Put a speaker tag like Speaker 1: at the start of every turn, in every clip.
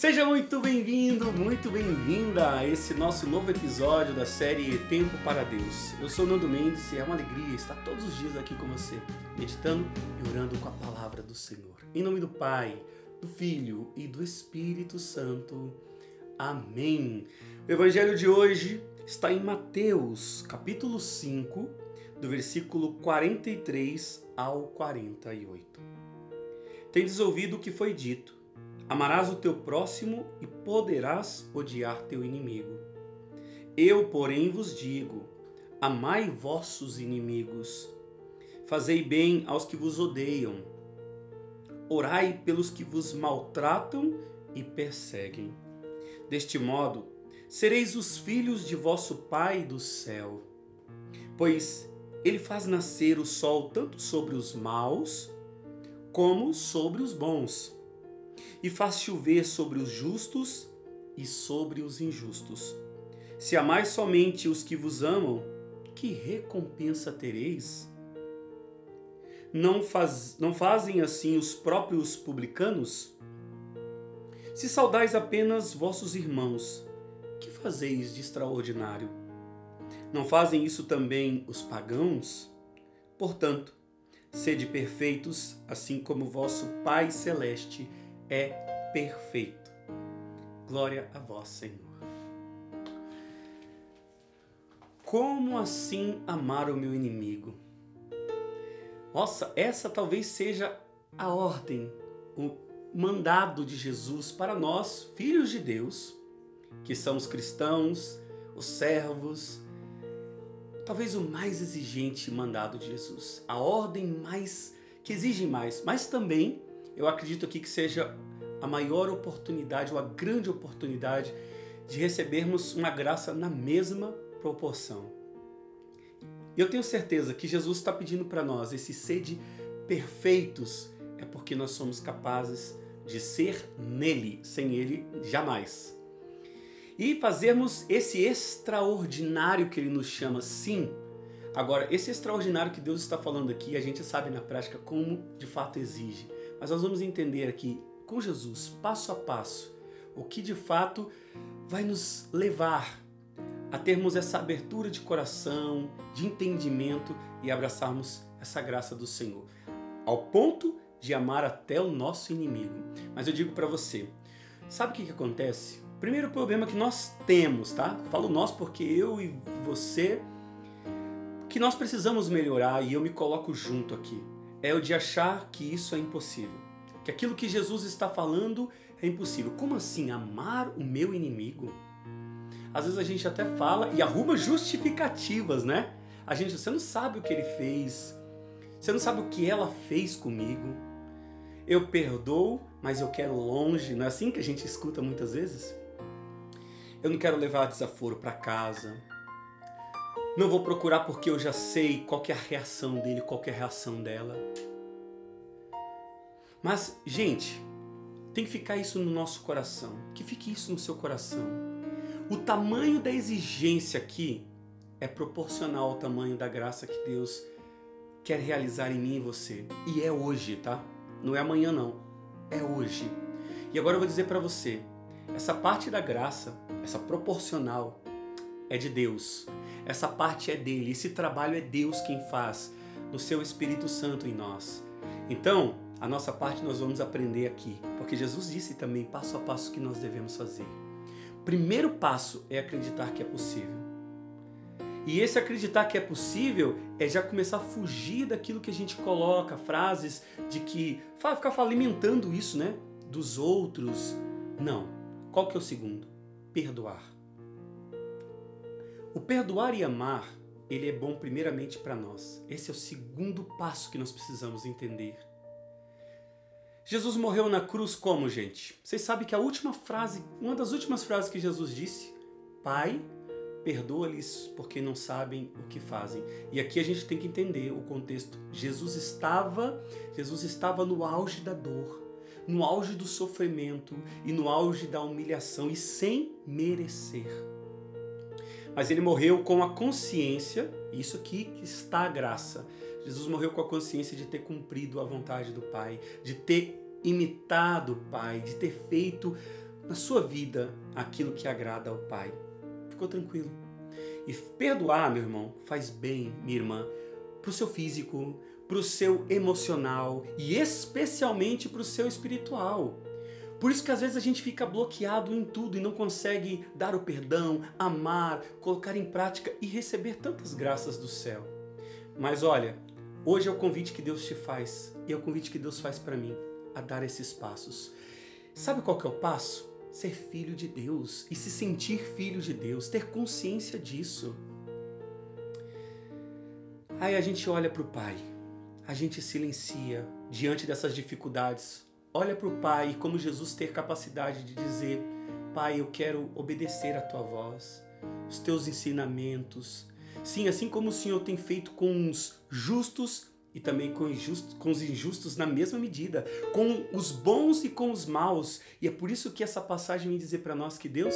Speaker 1: Seja muito bem-vindo, muito bem-vinda a esse nosso novo episódio da série Tempo para Deus. Eu sou Nando Mendes e é uma alegria estar todos os dias aqui com você, meditando e orando com a palavra do Senhor. Em nome do Pai, do Filho e do Espírito Santo. Amém. O evangelho de hoje está em Mateus, capítulo 5, do versículo 43 ao 48. Tendes ouvido o que foi dito Amarás o teu próximo e poderás odiar teu inimigo. Eu, porém, vos digo: amai vossos inimigos. Fazei bem aos que vos odeiam. Orai pelos que vos maltratam e perseguem. Deste modo, sereis os filhos de vosso Pai do céu. Pois ele faz nascer o sol tanto sobre os maus como sobre os bons e faz chover sobre os justos e sobre os injustos. Se amais somente os que vos amam, que recompensa tereis? Não, faz, não fazem assim os próprios publicanos? Se saudais apenas vossos irmãos, que fazeis de extraordinário? Não fazem isso também os pagãos? Portanto, sede perfeitos, assim como vosso Pai Celeste é perfeito. Glória a vós, Senhor. Como assim amar o meu inimigo? Nossa, essa talvez seja a ordem, o mandado de Jesus para nós, filhos de Deus, que somos cristãos, os servos, talvez o mais exigente mandado de Jesus, a ordem mais que exige mais, mas também eu acredito aqui que seja a maior oportunidade, ou a grande oportunidade de recebermos uma graça na mesma proporção. Eu tenho certeza que Jesus está pedindo para nós esse sede perfeitos, é porque nós somos capazes de ser nele, sem ele jamais. E fazermos esse extraordinário que ele nos chama, sim. Agora, esse extraordinário que Deus está falando aqui, a gente sabe na prática como de fato exige mas nós vamos entender aqui com Jesus, passo a passo, o que de fato vai nos levar a termos essa abertura de coração, de entendimento e abraçarmos essa graça do Senhor, ao ponto de amar até o nosso inimigo. Mas eu digo para você, sabe o que, que acontece? Primeiro problema que nós temos, tá? Falo nós porque eu e você que nós precisamos melhorar e eu me coloco junto aqui é o de achar que isso é impossível. Que aquilo que Jesus está falando é impossível. Como assim? Amar o meu inimigo? Às vezes a gente até fala e arruma justificativas, né? A gente, você não sabe o que ele fez, você não sabe o que ela fez comigo. Eu perdoo, mas eu quero longe. Não é assim que a gente escuta muitas vezes? Eu não quero levar desaforo para casa. Não vou procurar porque eu já sei qual é a reação dele, qual é a reação dela. Mas, gente, tem que ficar isso no nosso coração. Que fique isso no seu coração. O tamanho da exigência aqui é proporcional ao tamanho da graça que Deus quer realizar em mim e você. E é hoje, tá? Não é amanhã não. É hoje. E agora eu vou dizer para você, essa parte da graça, essa proporcional é de Deus. Essa parte é dele, esse trabalho é Deus quem faz, no seu Espírito Santo em nós. Então, a nossa parte nós vamos aprender aqui, porque Jesus disse também passo a passo que nós devemos fazer. Primeiro passo é acreditar que é possível. E esse acreditar que é possível é já começar a fugir daquilo que a gente coloca, frases de que ficar alimentando isso, né? Dos outros. Não. Qual que é o segundo? Perdoar. O perdoar e amar, ele é bom primeiramente para nós. Esse é o segundo passo que nós precisamos entender. Jesus morreu na cruz como, gente? Vocês sabem que a última frase, uma das últimas frases que Jesus disse, Pai, perdoa-lhes porque não sabem o que fazem. E aqui a gente tem que entender o contexto. Jesus estava, Jesus estava no auge da dor, no auge do sofrimento e no auge da humilhação e sem merecer mas ele morreu com a consciência, isso aqui está a graça. Jesus morreu com a consciência de ter cumprido a vontade do Pai, de ter imitado o Pai, de ter feito na sua vida aquilo que agrada ao Pai. Ficou tranquilo? E perdoar, meu irmão, faz bem, minha irmã, para o seu físico, para o seu emocional e especialmente para o seu espiritual. Por isso que às vezes a gente fica bloqueado em tudo e não consegue dar o perdão, amar, colocar em prática e receber tantas graças do céu. Mas olha, hoje é o convite que Deus te faz e é o convite que Deus faz para mim a dar esses passos. Sabe qual que é o passo? Ser filho de Deus e se sentir filho de Deus, ter consciência disso. Aí a gente olha para o Pai, a gente silencia diante dessas dificuldades, olha para o Pai como Jesus ter capacidade de dizer: Pai, eu quero obedecer a tua voz, os teus ensinamentos. Sim, assim como o Senhor tem feito com os justos e também com, injusto, com os injustos na mesma medida, com os bons e com os maus. E é por isso que essa passagem vem dizer para nós que Deus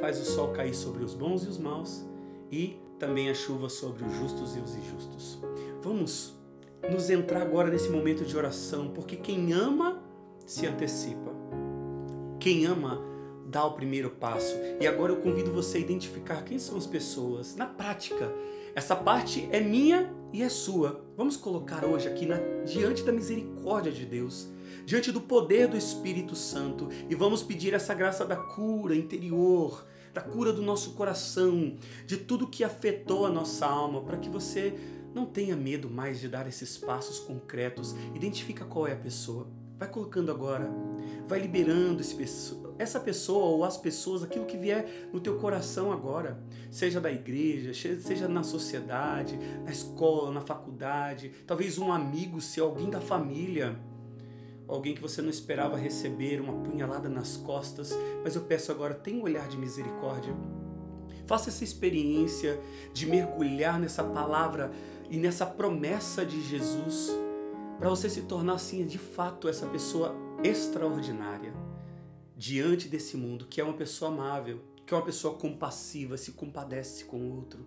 Speaker 1: faz o sol cair sobre os bons e os maus e também a chuva sobre os justos e os injustos. Vamos nos entrar agora nesse momento de oração, porque quem ama se antecipa. Quem ama dá o primeiro passo. E agora eu convido você a identificar quem são as pessoas na prática. Essa parte é minha e é sua. Vamos colocar hoje aqui na, diante da misericórdia de Deus, diante do poder do Espírito Santo e vamos pedir essa graça da cura interior, da cura do nosso coração, de tudo que afetou a nossa alma, para que você não tenha medo mais de dar esses passos concretos. Identifica qual é a pessoa. Vai colocando agora, vai liberando essa pessoa ou as pessoas, aquilo que vier no teu coração agora, seja da igreja, seja na sociedade, na escola, na faculdade, talvez um amigo seu, alguém da família, alguém que você não esperava receber uma punhalada nas costas, mas eu peço agora, tenha um olhar de misericórdia. Faça essa experiência de mergulhar nessa palavra e nessa promessa de Jesus para você se tornar assim, de fato, essa pessoa extraordinária diante desse mundo, que é uma pessoa amável, que é uma pessoa compassiva, se compadece com o outro.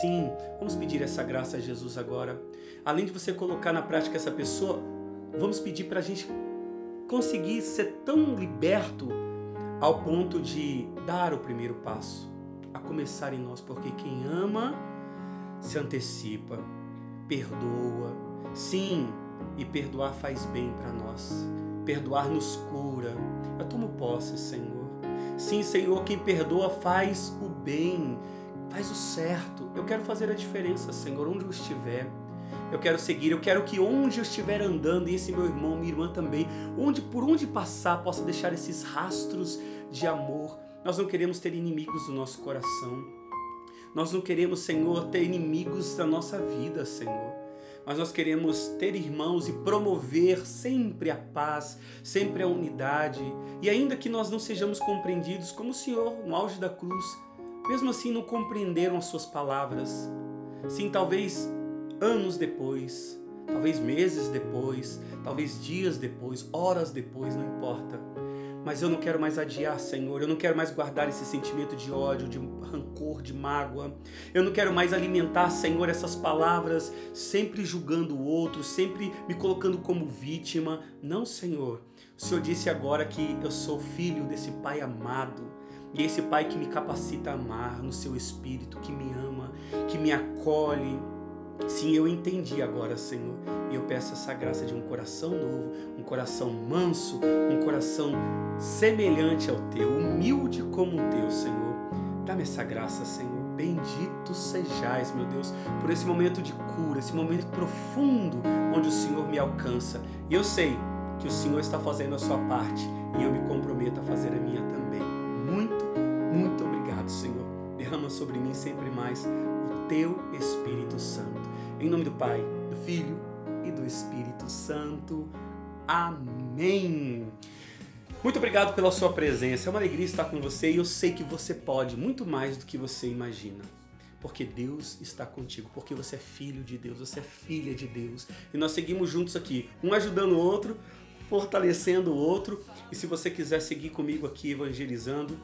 Speaker 1: Sim, vamos pedir essa graça a Jesus agora. Além de você colocar na prática essa pessoa, vamos pedir para a gente conseguir ser tão liberto ao ponto de dar o primeiro passo, a começar em nós, porque quem ama se antecipa, perdoa. Sim, e perdoar faz bem para nós. Perdoar nos cura. Eu tomo posse, Senhor. Sim, Senhor, quem perdoa faz o bem, faz o certo. Eu quero fazer a diferença, Senhor, onde eu estiver. Eu quero seguir, eu quero que onde eu estiver andando, e esse meu irmão, minha irmã também, onde por onde passar, possa deixar esses rastros de amor. Nós não queremos ter inimigos no nosso coração. Nós não queremos, Senhor, ter inimigos da nossa vida, Senhor mas nós queremos ter irmãos e promover sempre a paz, sempre a unidade. E ainda que nós não sejamos compreendidos como o Senhor no auge da cruz, mesmo assim não compreenderam as suas palavras. Sim, talvez anos depois, talvez meses depois, talvez dias depois, horas depois, não importa mas eu não quero mais adiar, Senhor. Eu não quero mais guardar esse sentimento de ódio, de rancor, de mágoa. Eu não quero mais alimentar, Senhor, essas palavras, sempre julgando o outro, sempre me colocando como vítima. Não, Senhor. O Senhor disse agora que eu sou filho desse Pai amado. E esse Pai que me capacita a amar no seu espírito, que me ama, que me acolhe, Sim, eu entendi agora, Senhor. E eu peço essa graça de um coração novo, um coração manso, um coração semelhante ao teu, humilde como o teu, Senhor. Dá-me essa graça, Senhor. Bendito sejais, meu Deus, por esse momento de cura, esse momento profundo onde o Senhor me alcança. E eu sei que o Senhor está fazendo a sua parte e eu me comprometo a fazer a minha também. Derrama sobre mim sempre mais o teu Espírito Santo. Em nome do Pai, do Filho e do Espírito Santo. Amém. Muito obrigado pela sua presença. É uma alegria estar com você e eu sei que você pode muito mais do que você imagina. Porque Deus está contigo, porque você é filho de Deus, você é filha de Deus. E nós seguimos juntos aqui, um ajudando o outro, fortalecendo o outro. E se você quiser seguir comigo aqui evangelizando,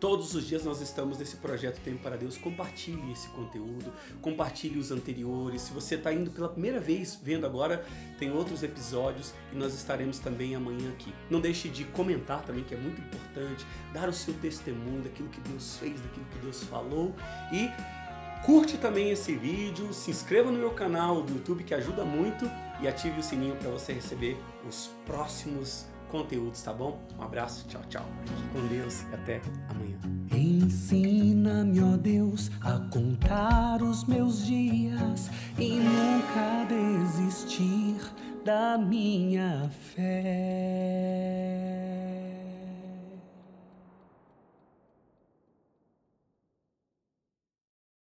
Speaker 1: Todos os dias nós estamos nesse projeto Tempo para Deus. Compartilhe esse conteúdo, compartilhe os anteriores. Se você está indo pela primeira vez vendo agora, tem outros episódios e nós estaremos também amanhã aqui. Não deixe de comentar também, que é muito importante, dar o seu testemunho daquilo que Deus fez, daquilo que Deus falou e curte também esse vídeo, se inscreva no meu canal do YouTube que ajuda muito e ative o sininho para você receber os próximos conteúdos, tá bom? Um abraço, tchau, tchau. Fique com Deus e até amanhã.
Speaker 2: Ensina-me, ó Deus, a contar os meus dias e nunca desistir da minha fé.